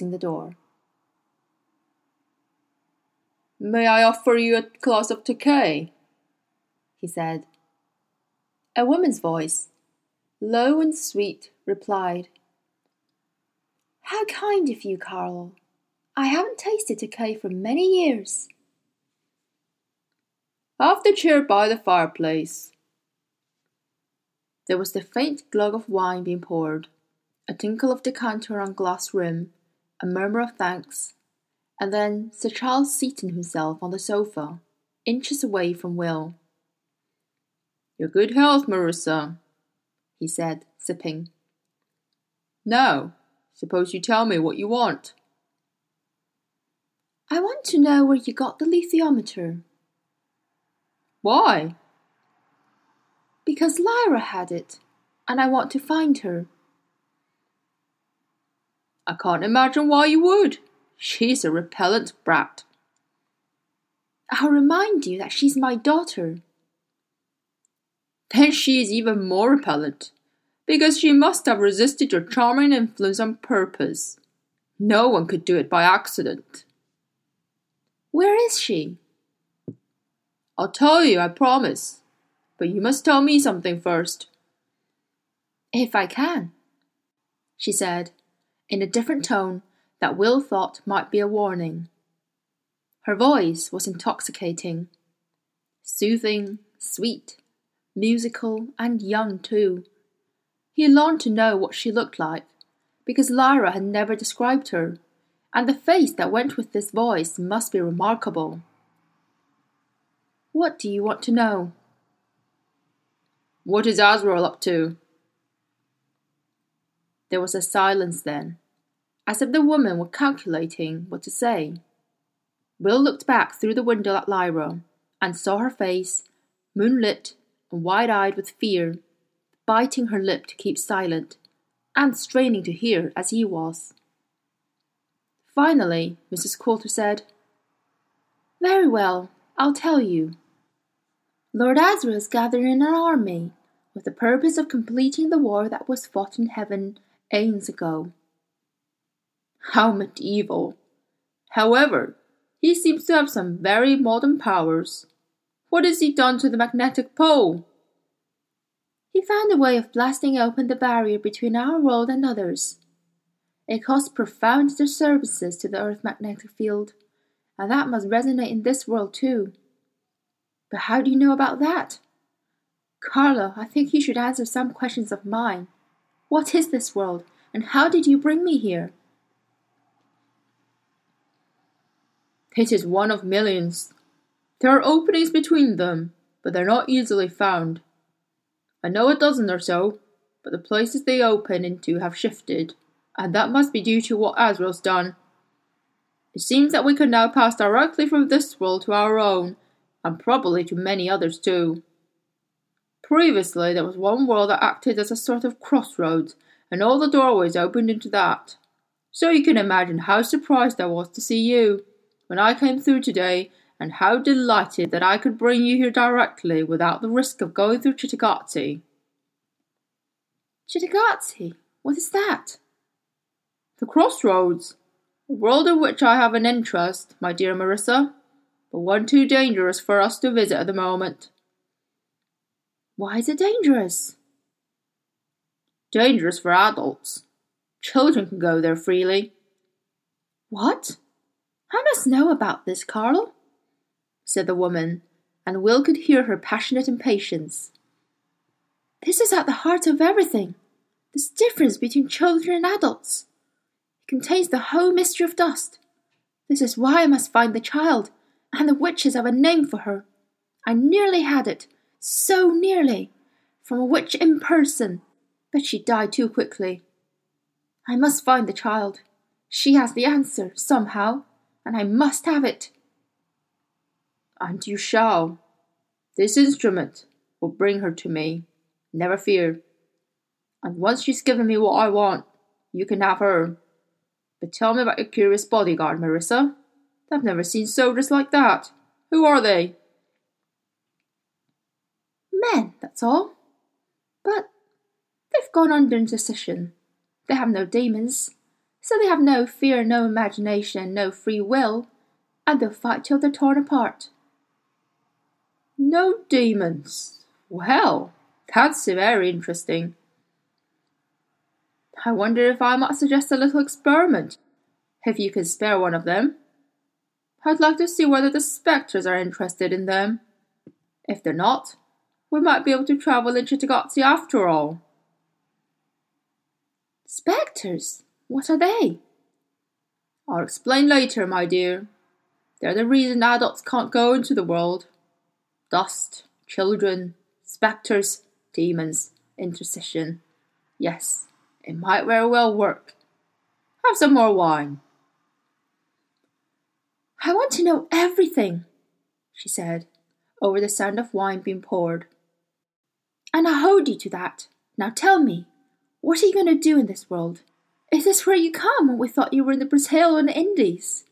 the door. May I offer you a glass of Tokay? he said. A woman's voice, low and sweet, replied, How kind of you, Carlo. I haven't tasted Tokay for many years. Have the chair by the fireplace. There was the faint glug of wine being poured, a tinkle of decanter on glass rim, a murmur of thanks, and then Sir Charles seating himself on the sofa, inches away from Will. Your good health, Marisa, he said, sipping. Now, suppose you tell me what you want. I want to know where you got the alethiometer. Why? Because Lyra had it, and I want to find her. I can't imagine why you would. She's a repellent brat. I'll remind you that she's my daughter. Then she is even more repellent, because she must have resisted your charming influence on purpose. No one could do it by accident. Where is she? I'll tell you, I promise. But you must tell me something first. If I can, she said, in a different tone that Will thought might be a warning. Her voice was intoxicating, soothing, sweet, musical, and young too. He longed to know what she looked like, because Lyra had never described her, and the face that went with this voice must be remarkable. What do you want to know? What is Asriel up to? There was a silence then, as if the woman were calculating what to say. Will looked back through the window at Lyra and saw her face, moonlit and wide eyed with fear, biting her lip to keep silent and straining to hear as he was. Finally, Mrs. Coulter said, Very well, I'll tell you. Lord Asriel is gathering an army with the purpose of completing the war that was fought in heaven aeons ago. How medieval! However, he seems to have some very modern powers. What has he done to the magnetic pole? He found a way of blasting open the barrier between our world and others. It caused profound disturbances to the Earth's magnetic field, and that must resonate in this world too. But how do you know about that? Carlo, I think you should answer some questions of mine. What is this world, and how did you bring me here? It is one of millions. There are openings between them, but they're not easily found. I know a dozen or so, but the places they open into have shifted, and that must be due to what Asriel's done. It seems that we can now pass directly from this world to our own, and probably to many others too. Previously, there was one world that acted as a sort of crossroads, and all the doorways opened into that. So you can imagine how surprised I was to see you when I came through today, and how delighted that I could bring you here directly without the risk of going through Cittàgazze. Cittàgazze? What is that? The crossroads. A world in which I have an interest, my dear Marisa, but one too dangerous for us to visit at the moment. Why is it dangerous? Dangerous for adults. Children can go there freely. What? I must know about this, Carlo, said the woman, and Will could hear her passionate impatience. This is at the heart of everything. This difference between children and adults. It contains the whole mystery of dust. This is why I must find the child, and the witches have a name for her. I nearly had it, so nearly, from a witch in person, but she died too quickly. I must find the child. She has the answer, somehow, and I must have it. And you shall. This instrument will bring her to me, never fear. And once she's given me what I want, you can have her. But tell me about your curious bodyguard, Marisa. I've never seen soldiers like that. Who are they? Men, that's all. But they've gone under intercision. They have no daemons. So they have no fear, no imagination, no free will, and they'll fight till they're torn apart. No daemons. Well, that's very interesting. I wonder if I might suggest a little experiment, if you can spare one of them. I'd like to see whether the spectres are interested in them. If they're not, we might be able to travel in Cittàgazze after all. Spectres? What are they? I'll explain later, my dear. They're the reason adults can't go into the world. Dust, children, spectres, daemons, intercision. Yes, it might very well work. Have some more wine. I want to know everything, she said, over the sound of wine being poured. And I hold you to that. Now tell me, what are you going to do in this world? Is this where you come when we thought you were in the Brazil and the Indies?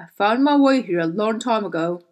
I found my way here a long time ago.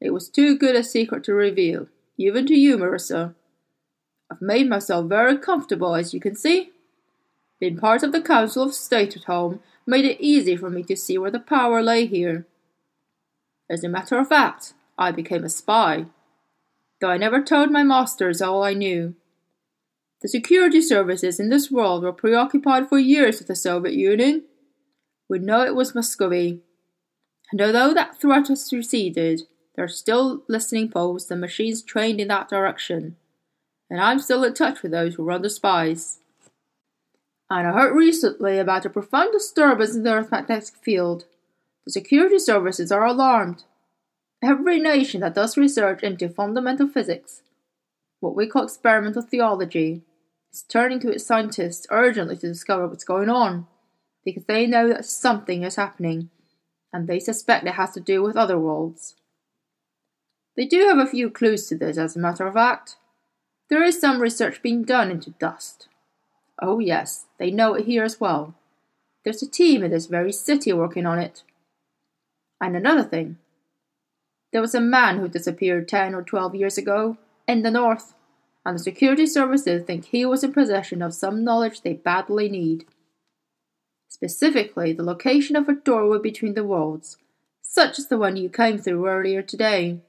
It was too good a secret to reveal, even to you, Marisa. I've made myself very comfortable, as you can see. Being part of the Council of State at home made it easy for me to see where the power lay here. As a matter of fact, I became a spy, though I never told my masters all I knew. The security services in this world were preoccupied for years with the Soviet Union. We know it was Muscovy. And although that threat has receded, there are still listening posts and machines trained in that direction. And I'm still in touch with those who run the spies. And I heard recently about a profound disturbance in the Earth's magnetic field. The security services are alarmed. Every nation that does research into fundamental physics, what we call experimental theology, is turning to its scientists urgently to discover what's going on, because they know that something is happening, and they suspect it has to do with other worlds. They do have a few clues to this, as a matter of fact. There is some research being done into dust. Oh, yes, they know it here as well. There's a team in this very city working on it. And another thing there was a man who disappeared 10 or 12 years ago in the north and the security services think he was in possession of some knowledge they badly need. Specifically, the location of a doorway between the worlds, such as the one you came through earlier today.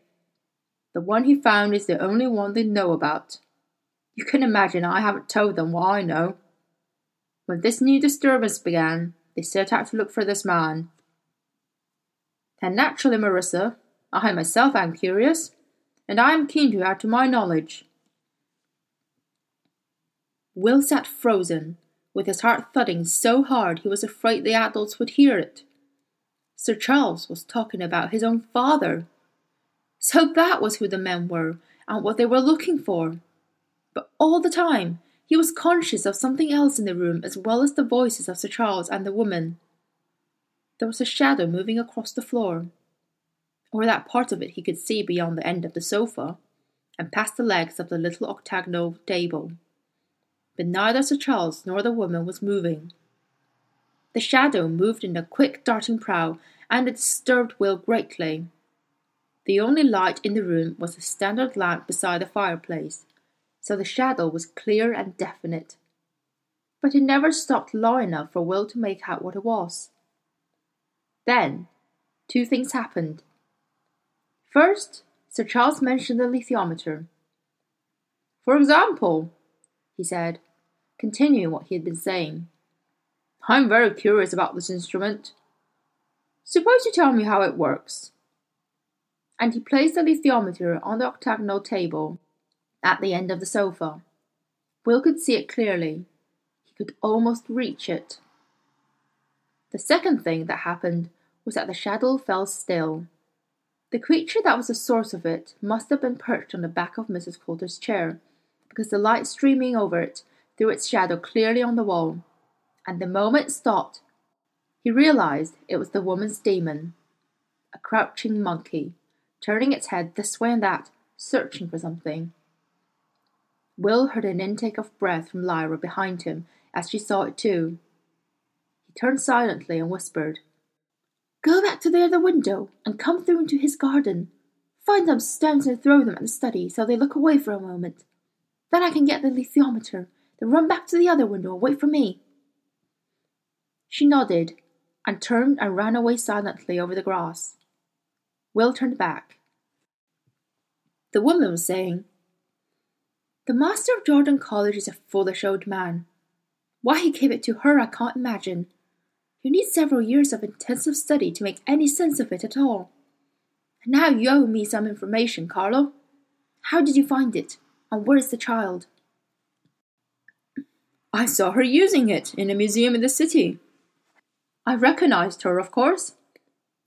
The one he found is the only one they know about. You can imagine I haven't told them what I know. When this new disturbance began, they set out to look for this man. And naturally, Marisa, I myself am curious, and I am keen to add to my knowledge. Will sat frozen, with his heart thudding so hard he was afraid the adults would hear it. Sir Charles was talking about his own father. So that was who the men were and what they were looking for. But all the time he was conscious of something else in the room as well as the voices of Sir Charles and the woman. There was a shadow moving across the floor, or that part of it he could see beyond the end of the sofa, and past the legs of the little octagonal table but neither Sir Charles nor the woman was moving. The shadow moved in a quick darting prow, and it disturbed Will greatly. The only light in the room was a standard lamp beside the fireplace, so the shadow was clear and definite. But it never stopped long enough for Will to make out what it was. Then, two things happened. First, Sir Charles mentioned the alethiometer. For example, he said, continuing what he had been saying. I'm very curious about this instrument. Suppose you tell me how it works. And he placed the alethiometer on the octagonal table at the end of the sofa. Will could see it clearly. He could almost reach it. The second thing that happened was that the shadow fell still. The creature that was the source of it must have been perched on the back of Mrs. Coulter's chair, because the light streaming over it threw its shadow clearly on the wall, and the moment stopped, he realized it was the woman's daemon, a crouching monkey, turning its head this way and that, searching for something. Will heard an intake of breath from Lyra behind him as she saw it too. He turned silently and whispered, Go back to the other window and come through into his garden. Find some stones and throw them at the study so they look away for a moment. Then I can get the alethiometer then run back to the other window and wait for me. She nodded and turned and ran away silently over the grass. Will turned back. The woman was saying, The master of Jordan College is a foolish old man. Why he gave it to her, I can't imagine. You need several years of intensive study to make any sense of it at all. And now you owe me some information, Carlo. How did you find it? And where's the child? I saw her using it in a museum in the city. I recognized her, of course,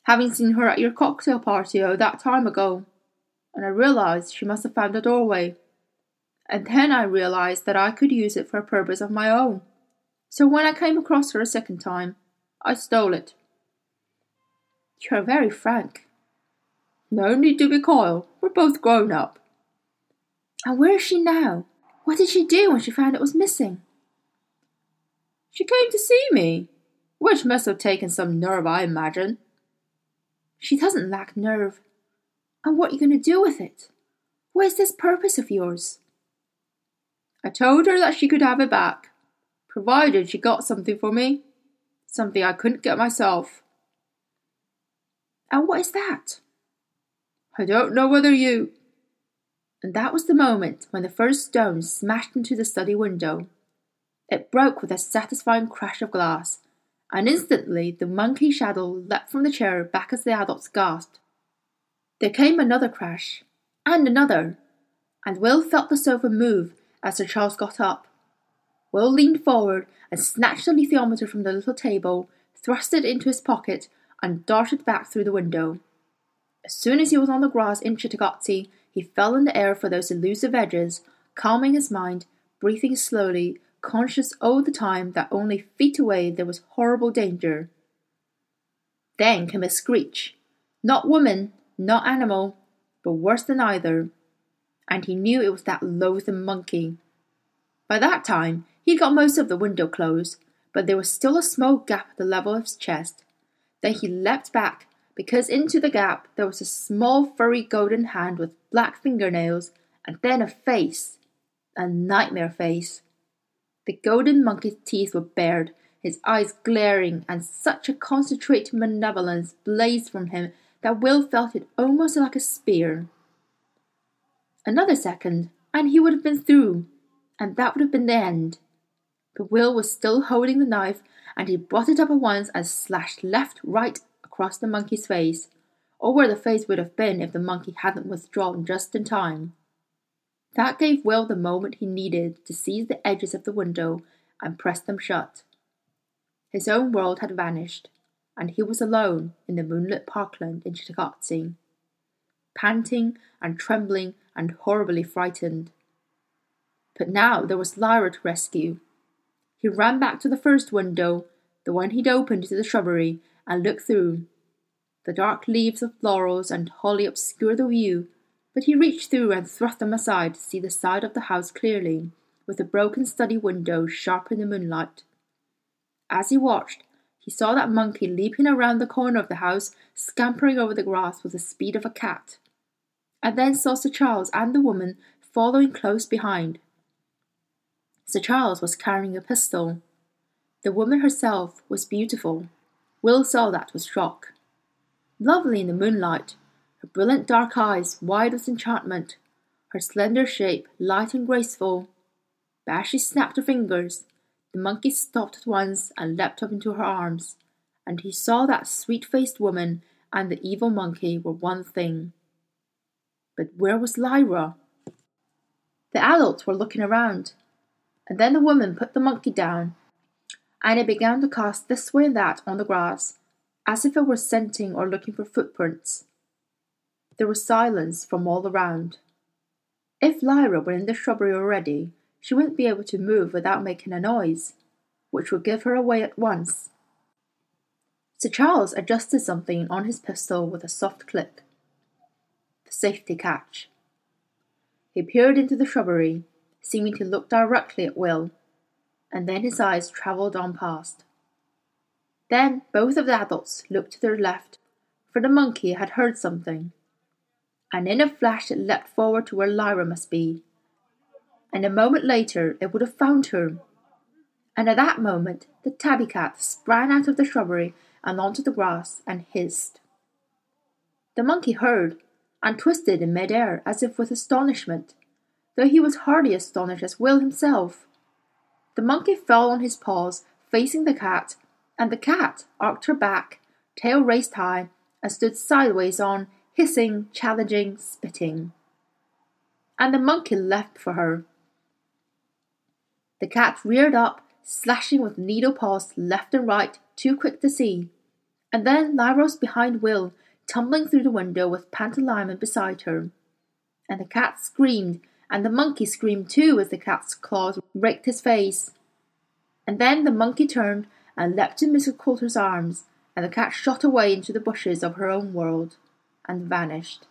having seen her at your cocktail party oh that time ago, and I realized she must have found a doorway. And then I realized that I could use it for a purpose of my own. So when I came across her a second time, I stole it. You're very frank. No need to be coy. We're both grown up. And where is she now? What did she do when she found it was missing? She came to see me, which must have taken some nerve, I imagine. She doesn't lack nerve. And what are you going to do with it? What is this purpose of yours? I told her that she could have it back, provided she got something for me, something I couldn't get myself. And what is that? I don't know whether you. And that was the moment when the first stone smashed into the study window. It broke with a satisfying crash of glass, and instantly the monkey shadow leapt from the chair back as the adults gasped. There came another crash, and another, and Will felt the sofa move as Sir Charles got up. Will leaned forward and snatched the alethiometer from the little table, thrust it into his pocket, and darted back through the window. As soon as he was on the grass in Cittàgazze, he fell in the air for those elusive edges, calming his mind, breathing slowly, conscious all the time that only feet away there was horrible danger. Then came a screech. Not woman, not animal, but worse than either. And he knew it was that loathsome monkey. By that time, he'd got most of the window closed, but there was still a small gap at the level of his chest. Then he leapt back, because into the gap there was a small furry golden hand with black fingernails, and then a face. A nightmare face. The golden monkey's teeth were bared, his eyes glaring, and such a concentrated malevolence blazed from him that Will felt it almost like a spear. Another second, and he would have been through, and that would have been the end. But Will was still holding the knife, and he brought it up at once and slashed left, right across the monkey's face, or where the face would have been if the monkey hadn't withdrawn just in time. That gave Will the moment he needed to seize the edges of the window and press them shut. His own world had vanished, and he was alone in the moonlit parkland in Cittàgazze, panting and trembling and horribly frightened. But now there was Lyra to rescue. He ran back to the first window, the one he'd opened to the shrubbery, and looked through. The dark leaves of laurels and holly obscured the view, but he reached through and thrust them aside to see the side of the house clearly, with the broken study window sharp in the moonlight. As he watched, he saw that monkey leaping around the corner of the house, scampering over the grass with the speed of a cat, and then saw Sir Charles and the woman following close behind. Sir Charles was carrying a pistol. The woman herself was beautiful. Will saw that with shock. Lovely in the moonlight, her brilliant dark eyes wide with enchantment, her slender shape light and graceful. But as she snapped her fingers, the monkey stopped at once and leapt up into her arms, and he saw that sweet faced woman and the evil monkey were one thing. But where was Lyra? The adults were looking around, and then the woman put the monkey down, and it began to cast this way and that on the grass, as if it were scenting or looking for footprints. There was silence from all around. If Lyra were in the shrubbery already, she wouldn't be able to move without making a noise, which would give her away at once. Sir Charles adjusted something on his pistol with a soft click. The safety catch. He peered into the shrubbery, seeming to look directly at Will, and then his eyes travelled on past. Then both of the adults looked to their left, for the monkey had heard something and in a flash it leapt forward to where Lyra must be. And a moment later it would have found her. And at that moment, the tabby cat sprang out of the shrubbery and onto the grass and hissed. The monkey heard and twisted in mid-air as if with astonishment, though he was hardly astonished as Will himself. The monkey fell on his paws, facing the cat, and the cat arched her back, tail raised high, and stood sideways on, hissing, challenging, spitting. And the monkey leapt for her. The cat reared up, slashing with needle paws left and right, too quick to see. And then Lyra was behind Will, tumbling through the window with Pantalaimon beside her. And the cat screamed, and the monkey screamed too as the cat's claws raked his face. And then the monkey turned and leapt in Mrs. Coulter's arms, and the cat shot away into the bushes of her own world and vanished.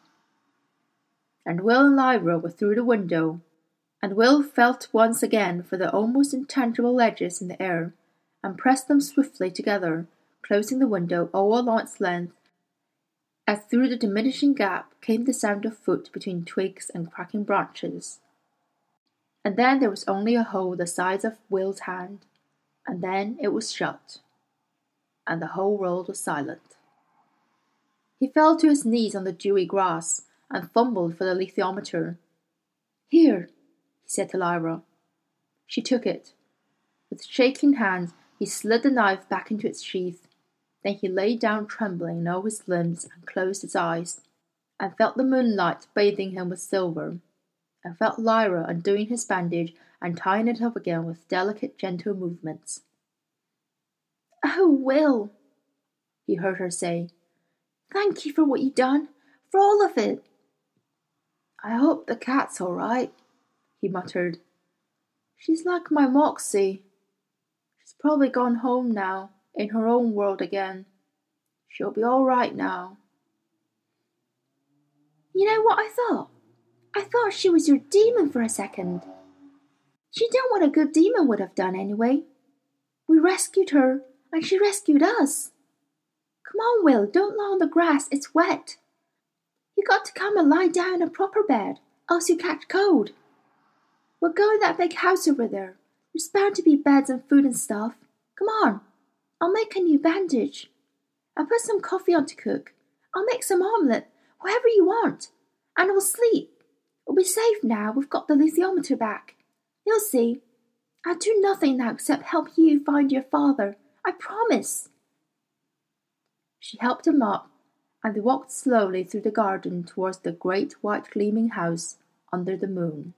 And Will and Lyra were through the window, and Will felt once again for the almost intangible ledges in the air, and pressed them swiftly together, closing the window all along its length as through the diminishing gap came the sound of foot between twigs and cracking branches. And then there was only a hole the size of Will's hand, and then it was shut, and the whole world was silent. He fell to his knees on the dewy grass and fumbled for the alethiometer. Here, he said to Lyra. She took it. With shaking hands, he slid the knife back into its sheath then he lay down trembling in all his limbs and closed his eyes, and felt the moonlight bathing him with silver, and felt Lyra undoing his bandage and tying it up again with delicate, gentle movements. Oh, Will, he heard her say, thank you for what you've done, for all of it. I hope the cat's all right, he muttered. She's like my Moxie. She's probably gone home now in her own world again. She'll be all right now. You know what I thought? I thought she was your daemon for a second. She done what a good daemon would have done anyway. We rescued her, and she rescued us. Come on, Will, don't lie on the grass, it's wet. You got to come and lie down in a proper bed, else you catch cold. We'll go in that big house over there. There's bound to be beds and food and stuff. Come on. I'll make a new bandage. I'll put some coffee on to cook. I'll make some omelette, whatever you want. And we'll sleep. We'll be safe now we've got the alethiometer back. You'll see. I'll do nothing now except help you find your father. I promise. She helped him up, and they walked slowly through the garden towards the great white gleaming house under the moon.